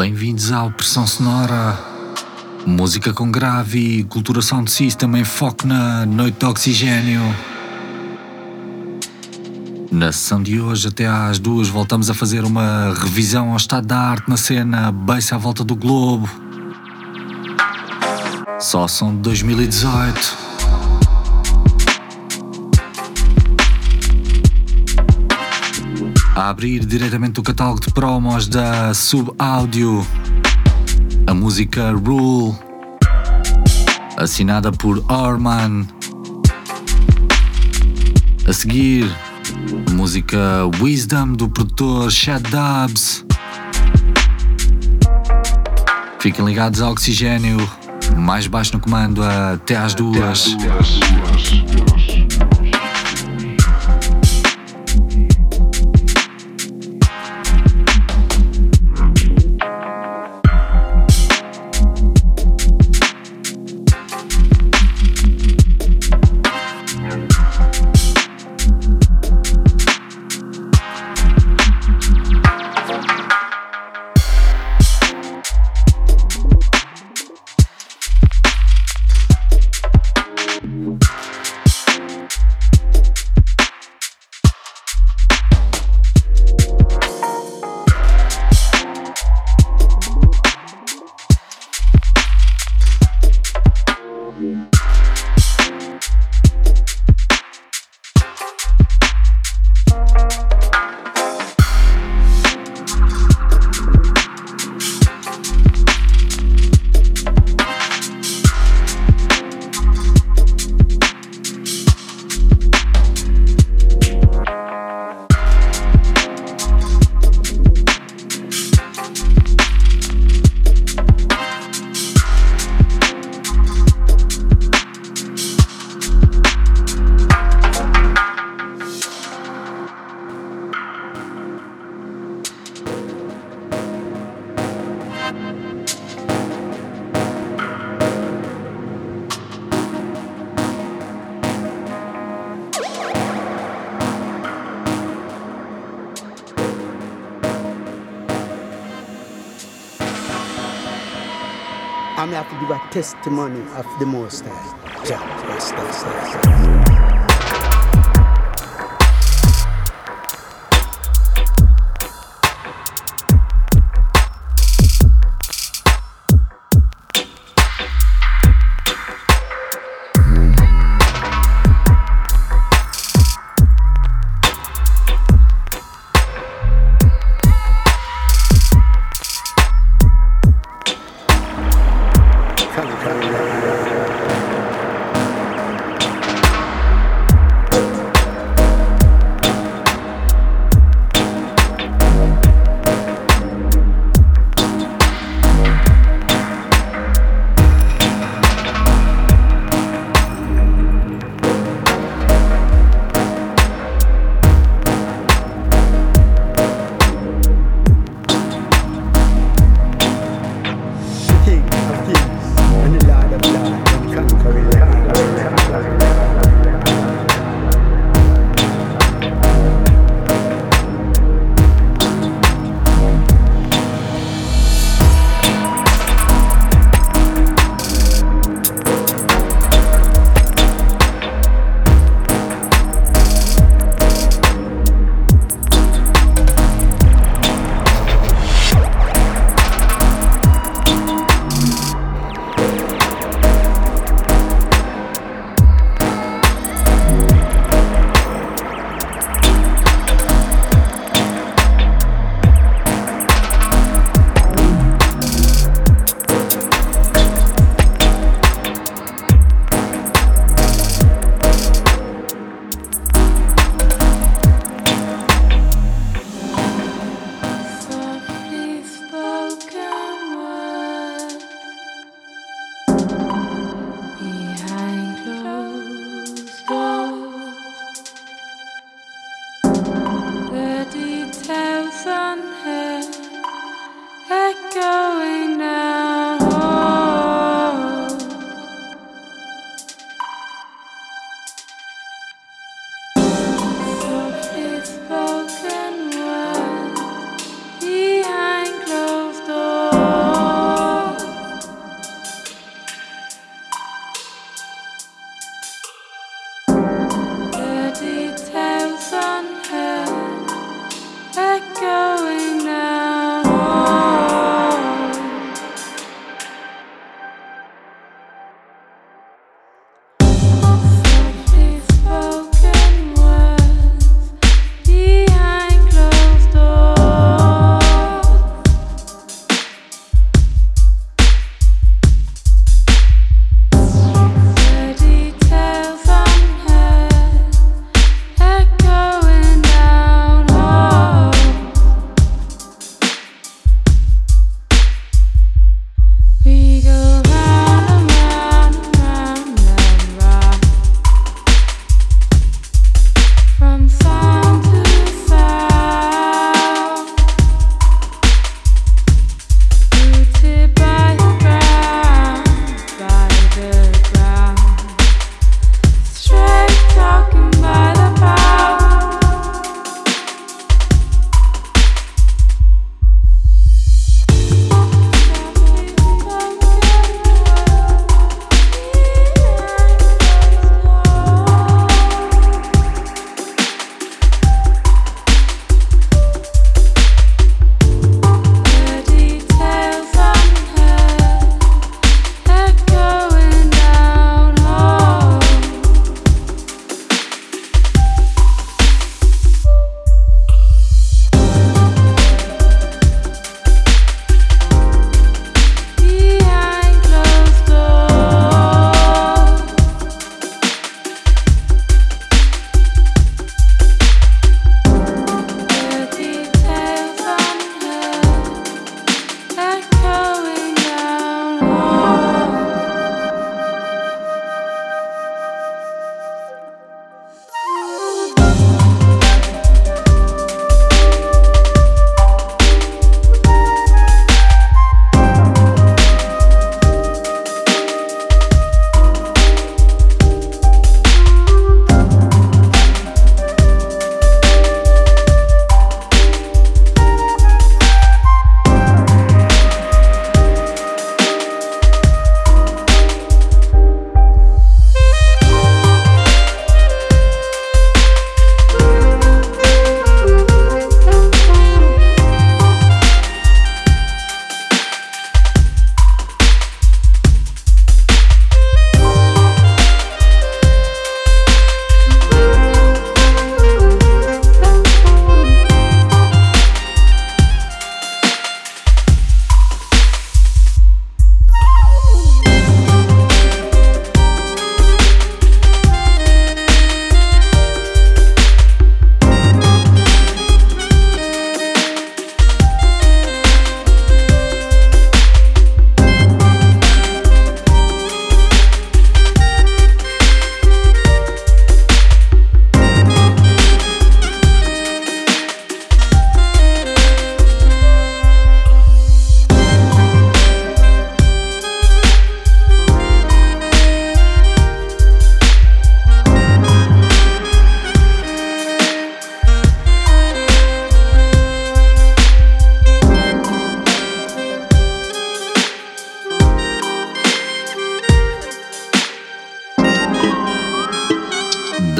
Bem-vindos ao Pressão Sonora. Música com grave cultura sound system em foco na noite de oxigênio. Na sessão de hoje, até às duas, voltamos a fazer uma revisão ao estado da arte na cena Bass à volta do globo. Só são de 2018. A abrir diretamente do catálogo de promos da Sub Audio, a música Rule, assinada por Orman. A seguir, a música Wisdom do produtor Chad Dubs. Fiquem ligados ao oxigênio, mais baixo no comando até às duas. I'm testimony of the Most High.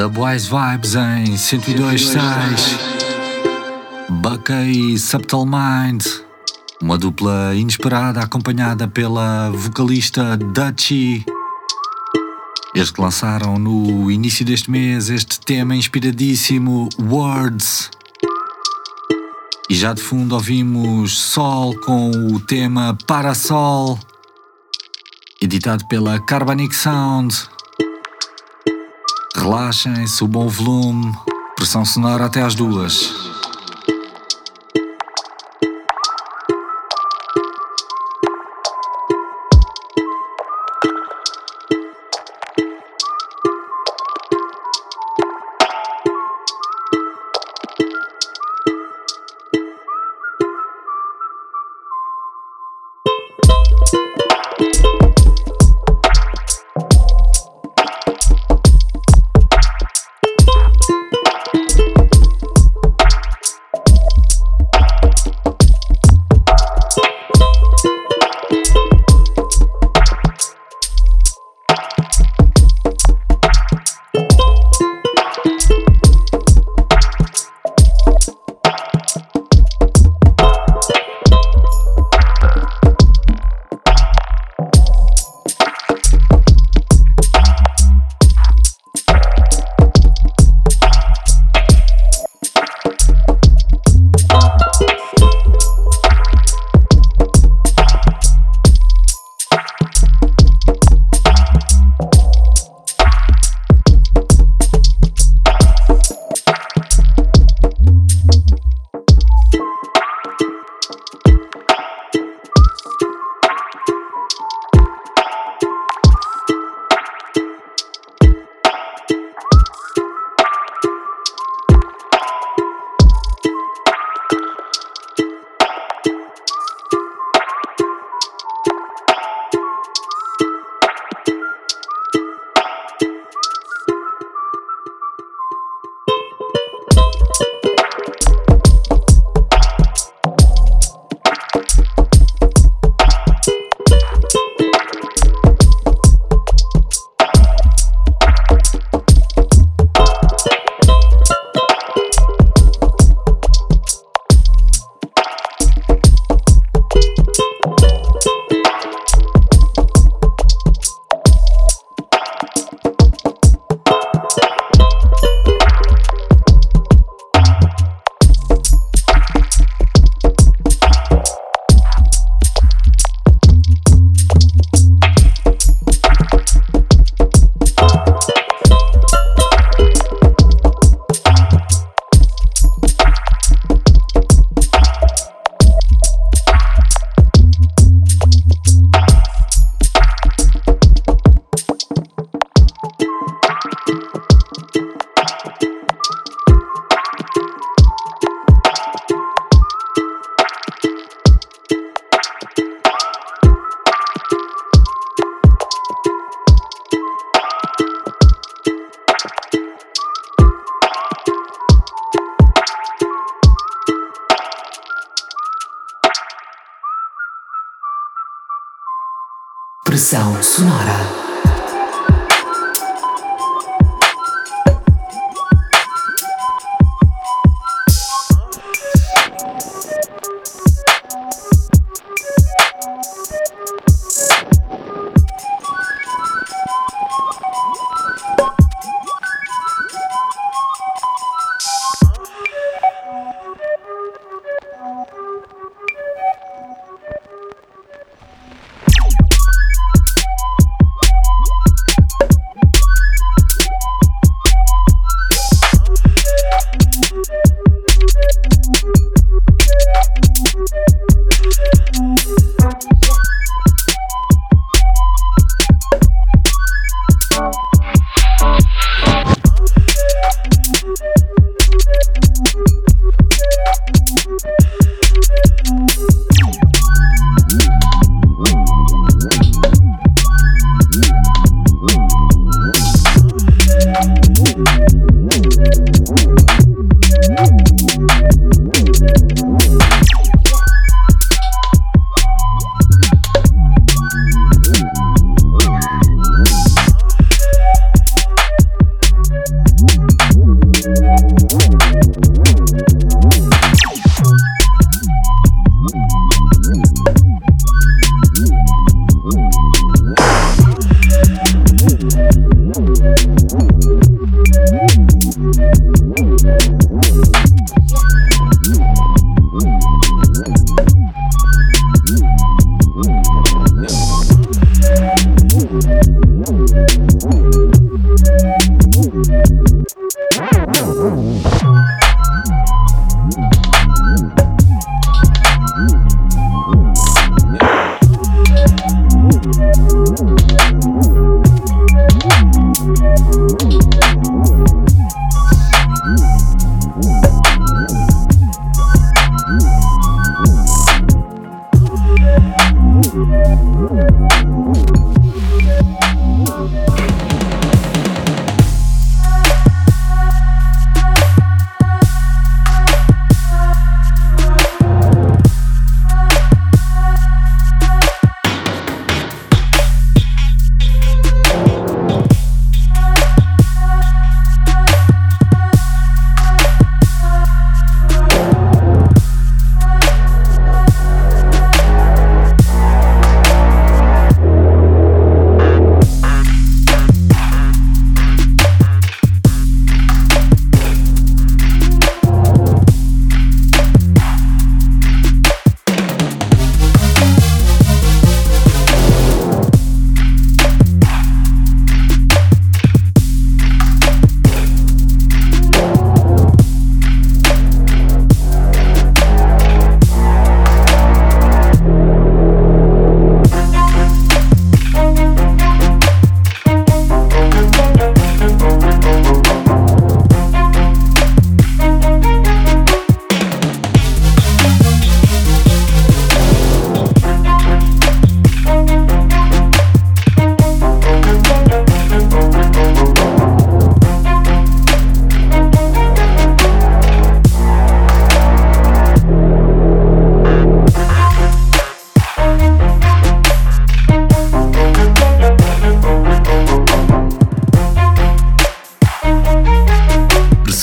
Wise Vibes em 102.6 Bucka e Subtle Mind Uma dupla inesperada acompanhada pela vocalista Dutchy Eles lançaram no início deste mês este tema inspiradíssimo Words. E já de fundo ouvimos Sol com o tema Parasol, editado pela Carbonic Sound. Relaxem, subam o volume, pressão sonora até às duas.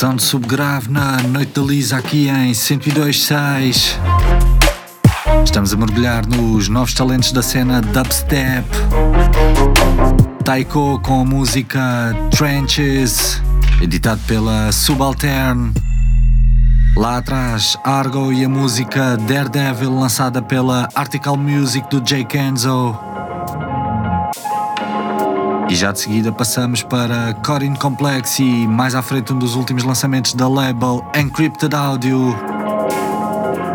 Sound subgrave na Noite da Lisa aqui em 102.6. Estamos a mergulhar nos novos talentos da cena dubstep. Taiko com a música Trenches, editado pela Subaltern. Lá atrás, Argo e a música Daredevil, lançada pela Article Music do Jay Kenzo. E já de seguida passamos para Corin Complex e mais à frente um dos últimos lançamentos da label Encrypted Audio.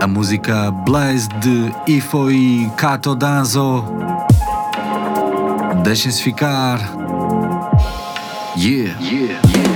A música Blaze de Ifo e Kato Danzo. Deixem-se ficar. Yeah, yeah.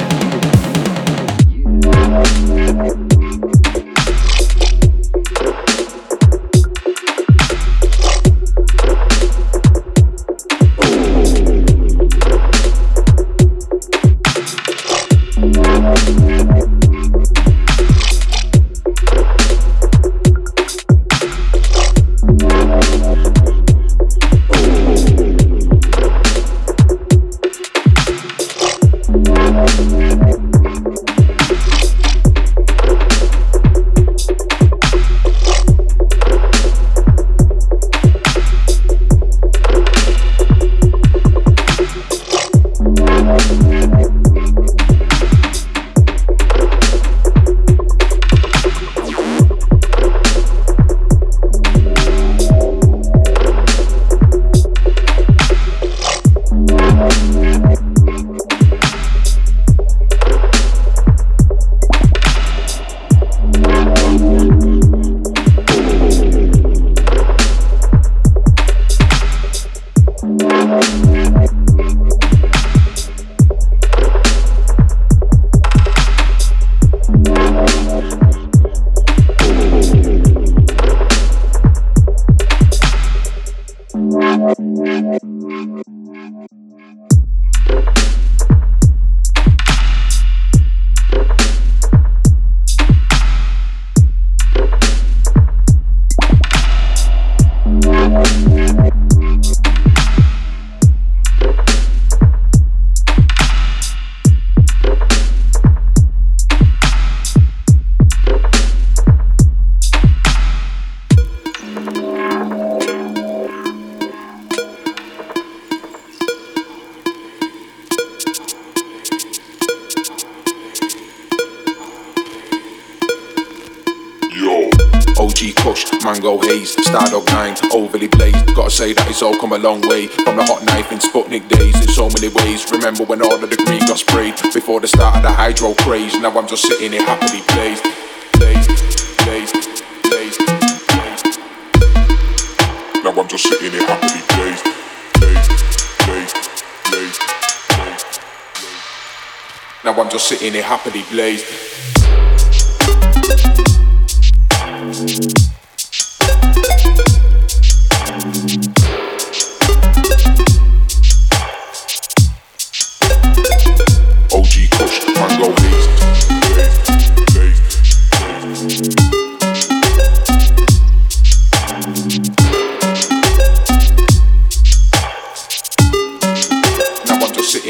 in it.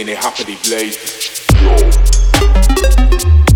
in a happily place. Yo.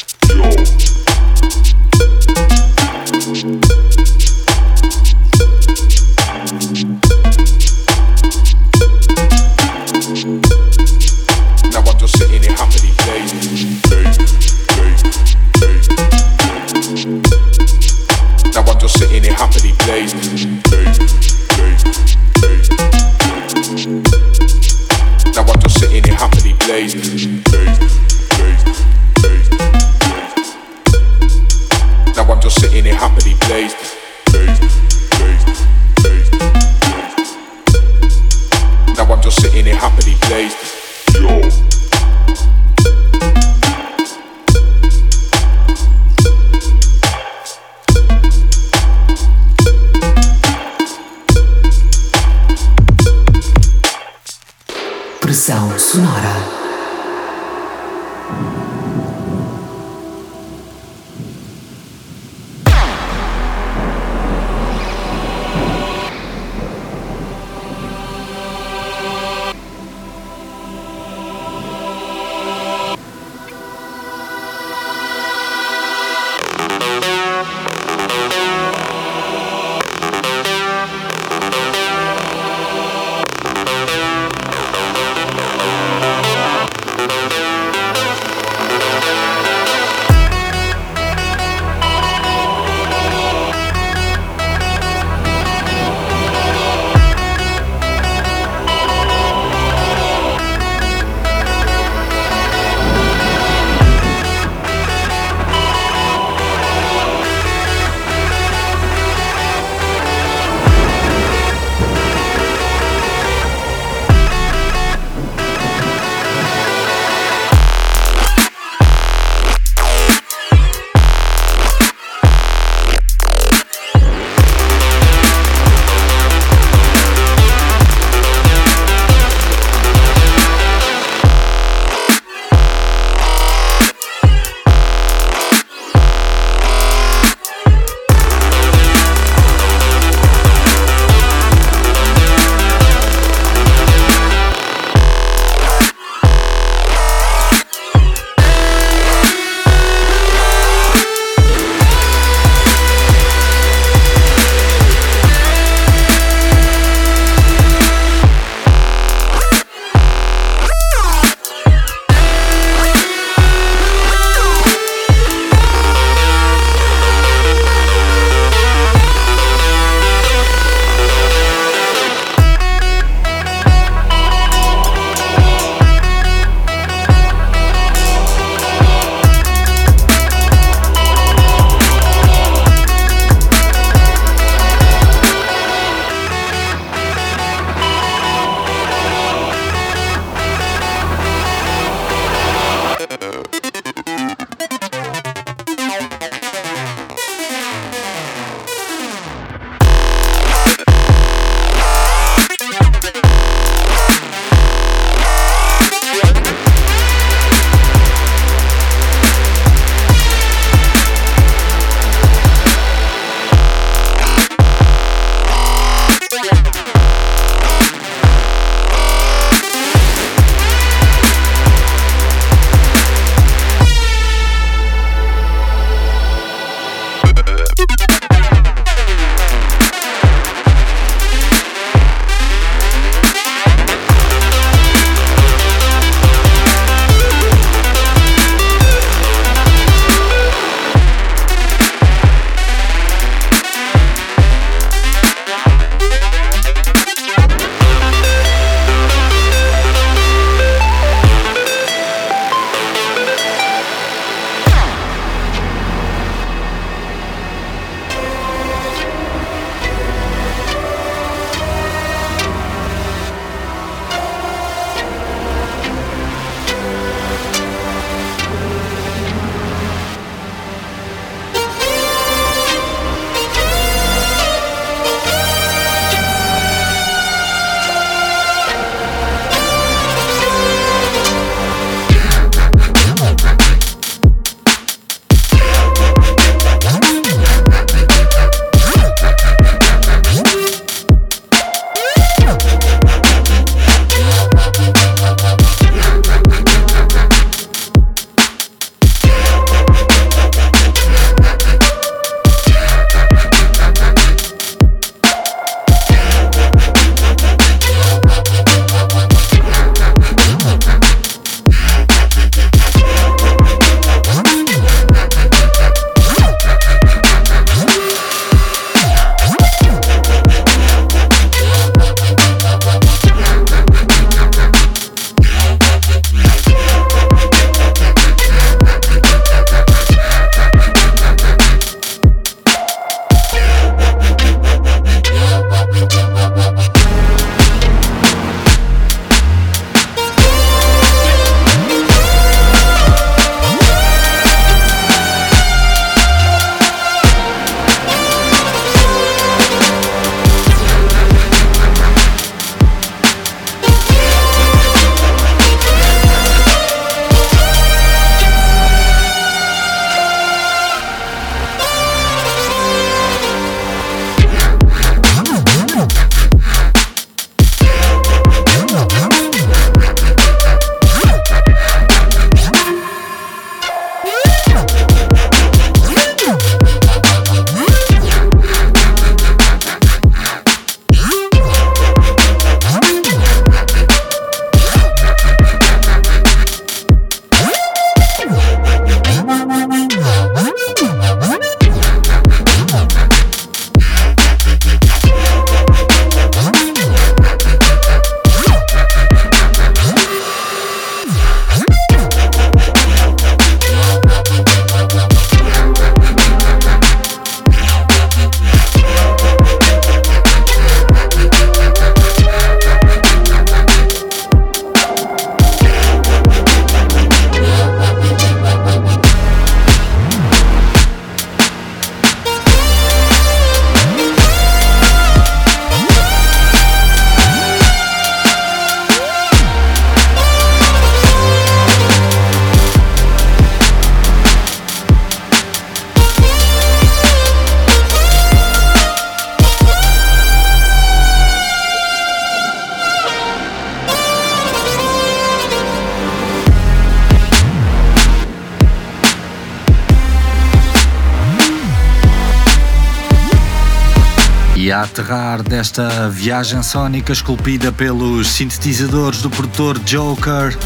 desta viagem sónica esculpida pelos sintetizadores do produtor Joker.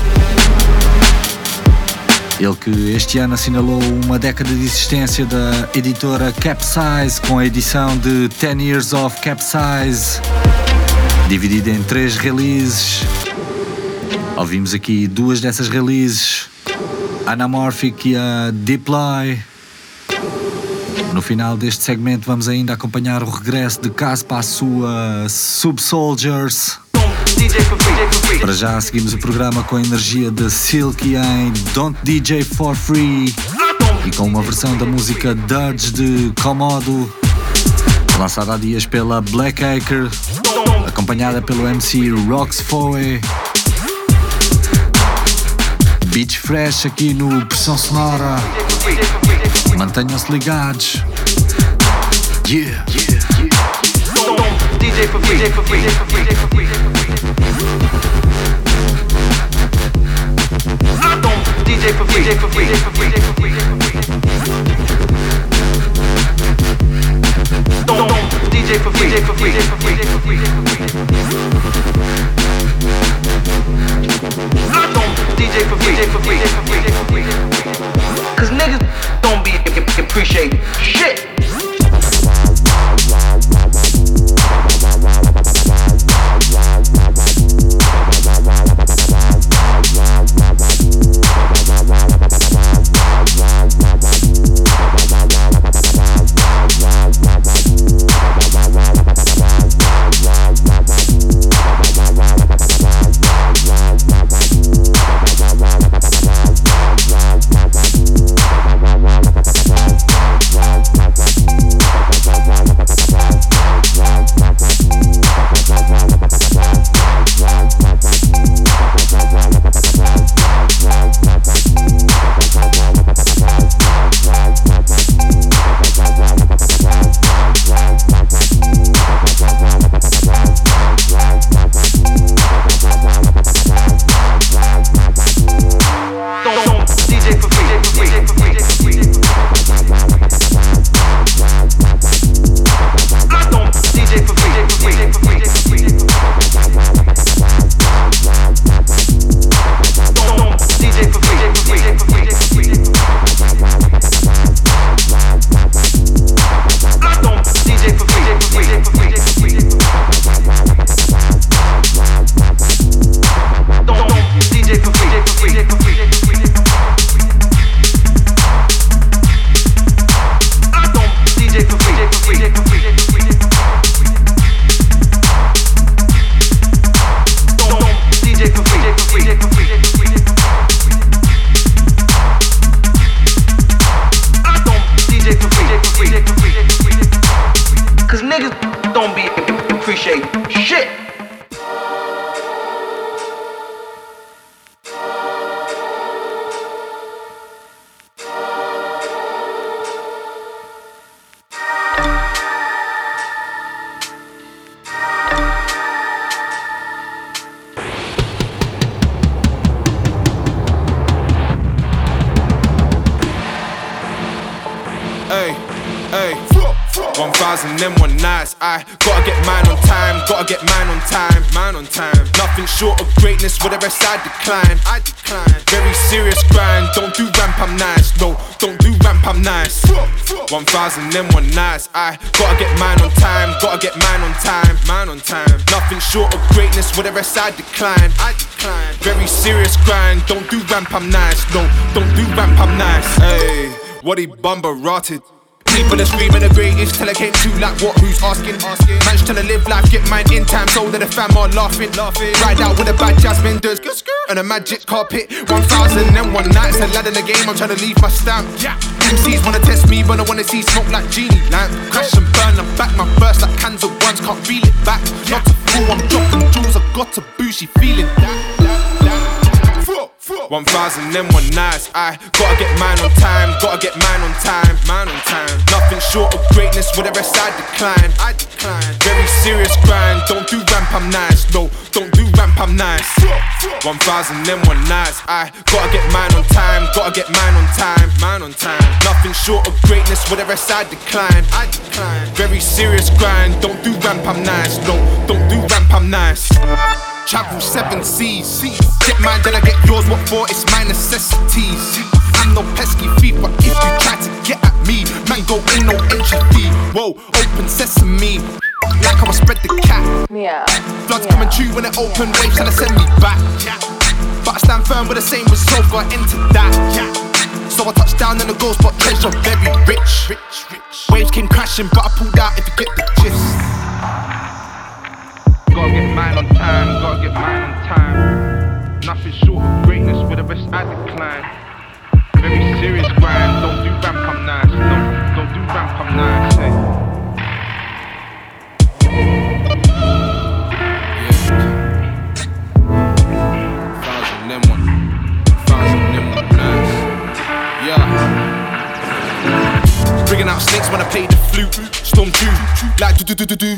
Ele que este ano assinalou uma década de existência da editora Capsize com a edição de 10 Years of Capsize, dividida em três releases. Ouvimos aqui duas dessas releases, Anamorphic e a Deploy. No final deste segmento vamos ainda acompanhar o regresso de Caspa à sua Subsoldiers. Para já seguimos o programa com a energia de Silky em Don't DJ for Free e com uma versão da música Dudge de Komodo, lançada há dias pela Black Acre, acompanhada pelo MC Rox Foe. Beach Fresh aqui no Pressão Sonora. Mantenham-se ligados. Yeah. Free, DJ for free, free, DJ for free. Free, DJ for free, free, DJ for free. Cause niggas don't be appreciate shit. Decline. I decline. Very serious grind, don't do ramp, I'm nice. No, don't do ramp, I'm nice. Hey, what he bumper rotted. People are screaming the greatest till I came to like what who's asking asking Managed to live life get mine in time so that the fam are laughing laughing Ride out with a bad jasmine does and a magic carpet 1000 and one nights a lad in the game I'm trying to leave my stamp yeah. MCs wanna test me but I wanna see smoke like genie lamp Crash and burn I'm back my burst like cans of ones can't reel it back Not a fool I'm dropping jewels I got a bougie feeling that, that. One thousand them one nights. I gotta get mine on time, gotta get mine on time, mine on time. Nothing short of greatness, with the rest I decline. I decline. Very serious grind. Don't do ramp, I'm nice. No, don't do ramp, I'm nice. One thousand them one nights. I gotta get mine on time, gotta get mine on time, mine on time. Nothing short of greatness, with the rest I decline. I decline. Very serious grind. Don't do ramp, I'm nice. No, don't do ramp, I'm nice. Travel seven seas. Get mine, then I get yours. What for? It's my necessities. I'm no pesky thief, but if you try to get at me, man, go in no entry fee. Whoa, open sesame. Like how I spread the cat. Yeah. Blood's yeah. coming true when it open, waves trying to send me back. But I stand firm with the same resolve, got into that. Yeah. So I touched down in the goal spot, treasure very rich. Waves came crashing, but I pulled out if you get the gist. Gotta get mine on time, gotta get mine on time. Nothing short of greatness, with the rest I decline. Very serious grind, don't do ramp, I'm nice. Don't Bringing out snakes when I play the flute. Storm true, like do do do do do.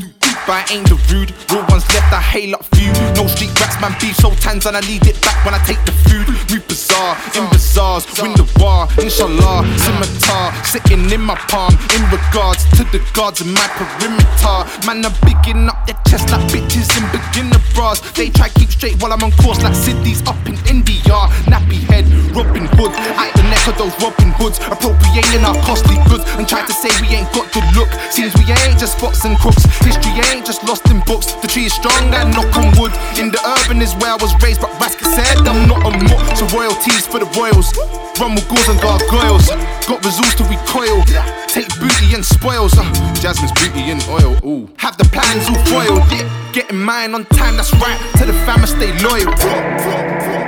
But I ain't the rude. Real ones left, I hail up few. No street rats, man, beef so tans, and I need it back when I take the food. Move bizarre, in bazaars, win the war, inshallah. Scimitar, sitting in my palm. In regards to the guards in my perimeter. Man, I'm bigging up their chest like bitches in beginner bras. They try keep straight while I'm on course like Sydney's up in India. Nappy head, Robin Hood. At the neck of those Robin Hoods. Appropriating our costly goods and try to say we ain't got good look. Seems we ain't just spots and crooks. History ain't just lost in books. The tree is strong and knock on wood. In the urban is where I was raised, but Rascal said I'm not a mutt. So royalties for the royals. Run with ghouls and gargoyles. Got resource to recoil. Take booty and spoils. Uh, Jasmine's booty and oil. Ooh. Have the plans all foiled. Getting mine on time, that's right. To the fam, I stay loyal.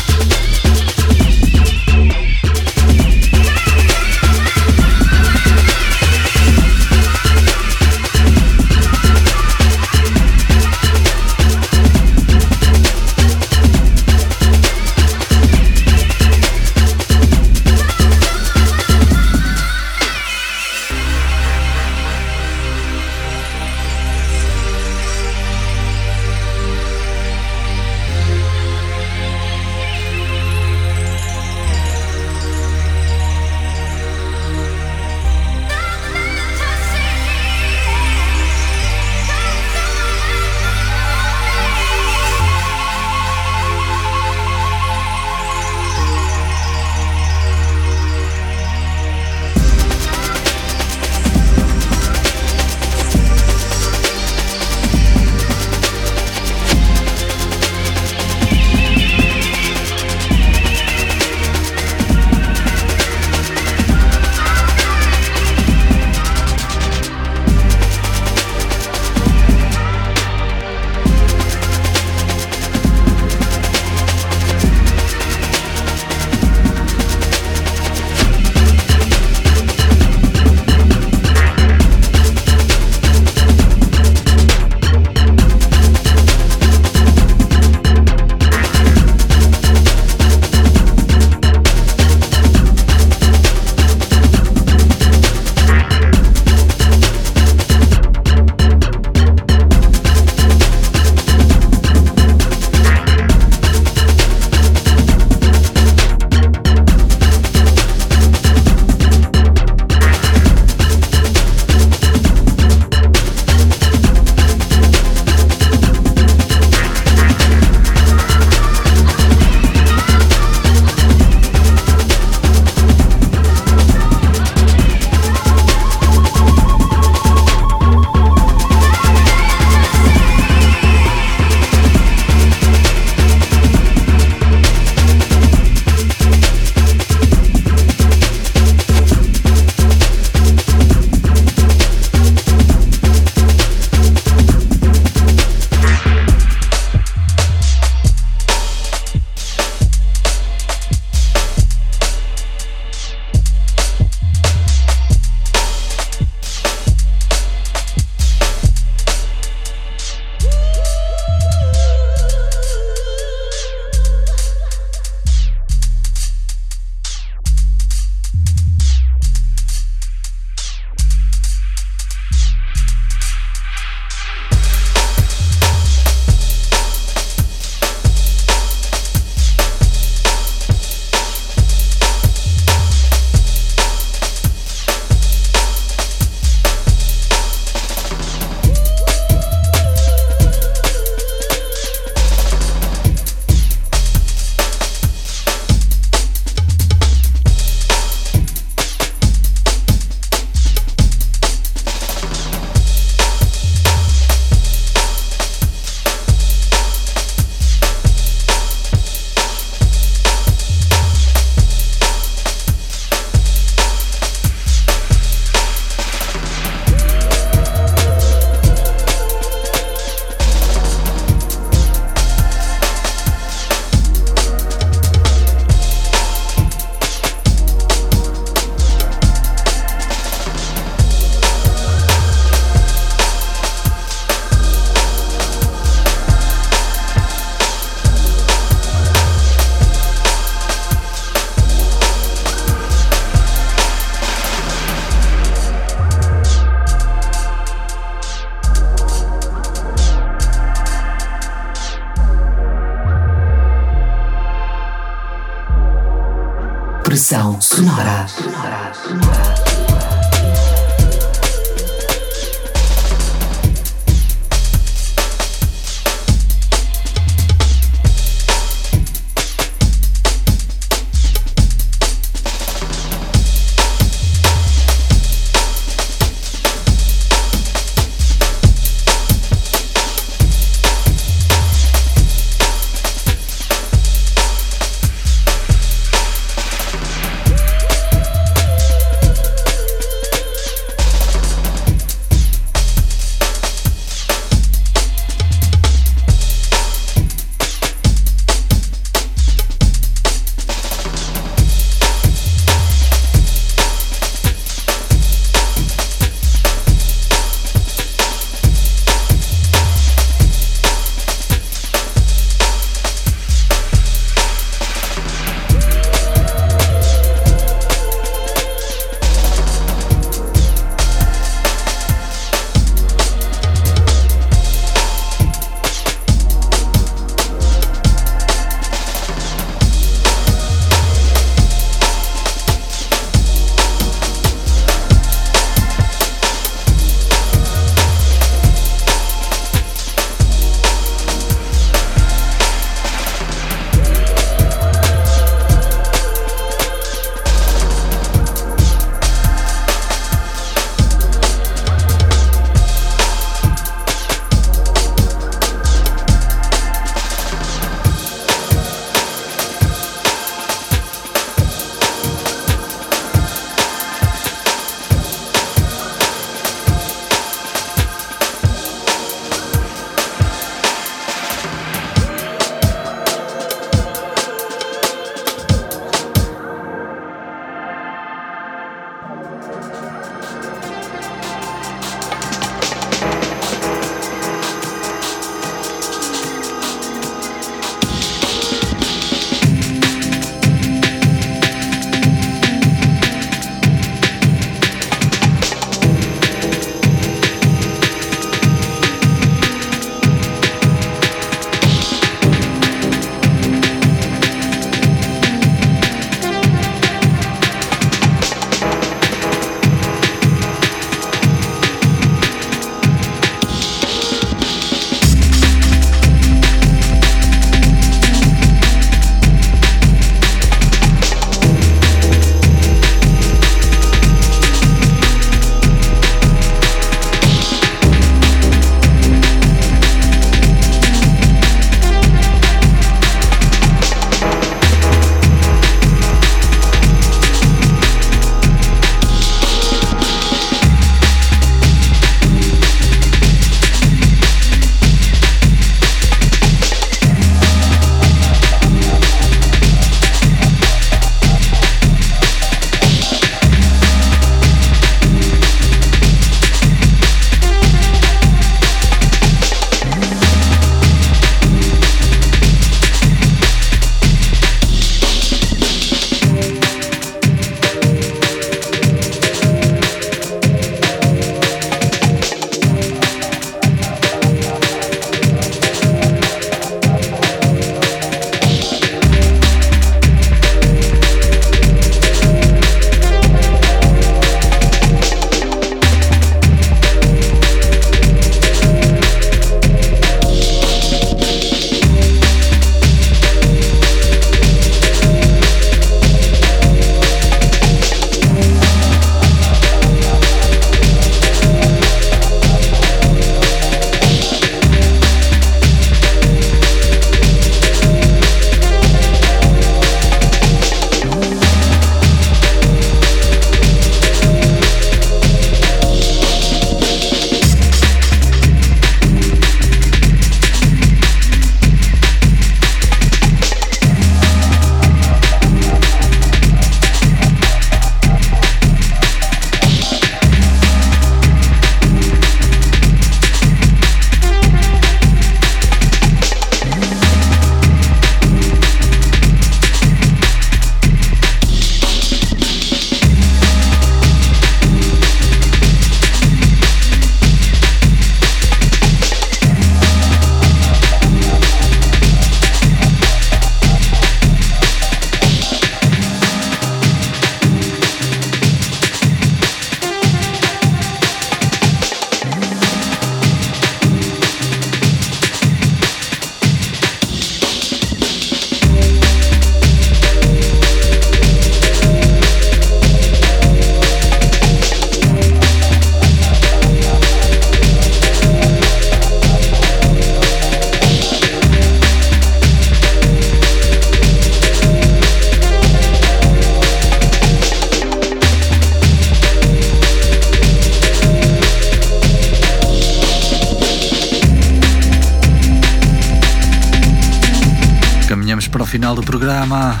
Programa.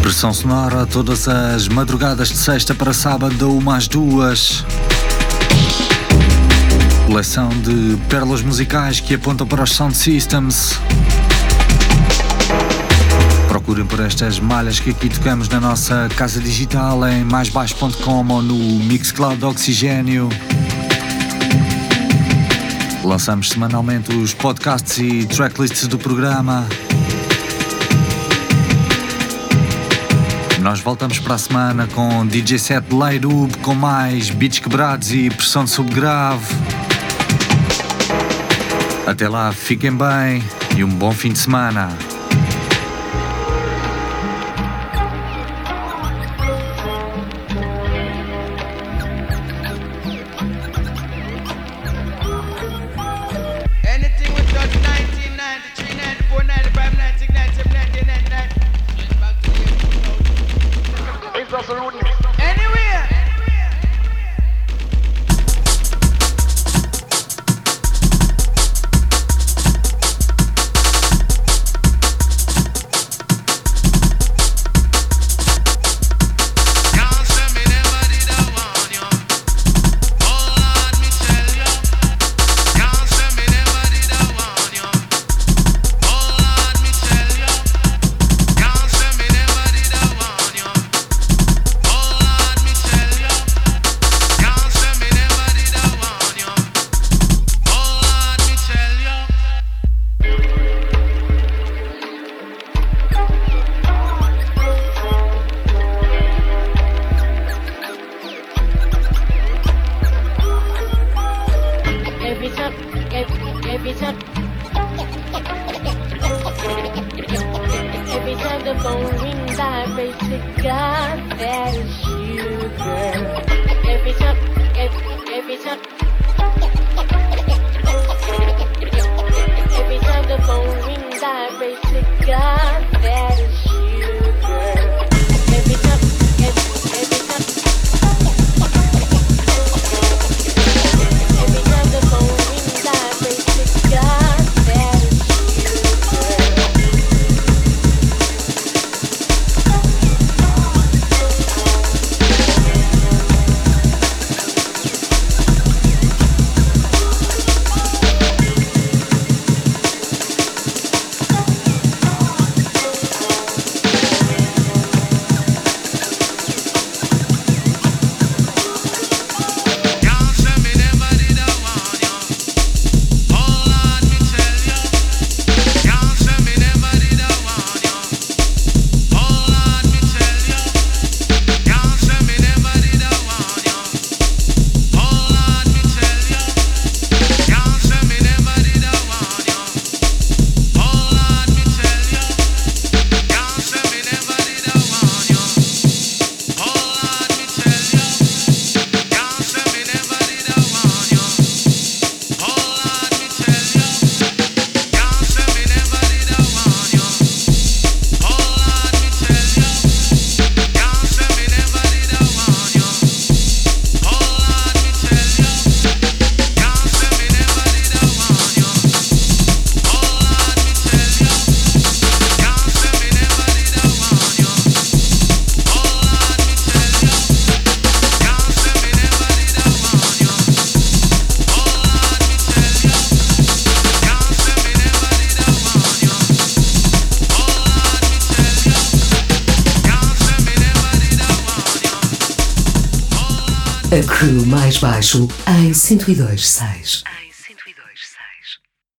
Pressão sonora todas as madrugadas de sexta para sábado, uma às duas. Coleção de pérolas musicais que apontam para os sound systems. Procurem por estas malhas que aqui tocamos na nossa casa digital em maisbaixo.com ou no Mixcloud Oxigênio. Lançamos semanalmente os podcasts e tracklists do programa. Nós voltamos para a semana com DJ set Light Up, com mais beats quebrados e pressão de subgrave. Até lá, fiquem bem e um bom fim de semana. Baixo em 102.6.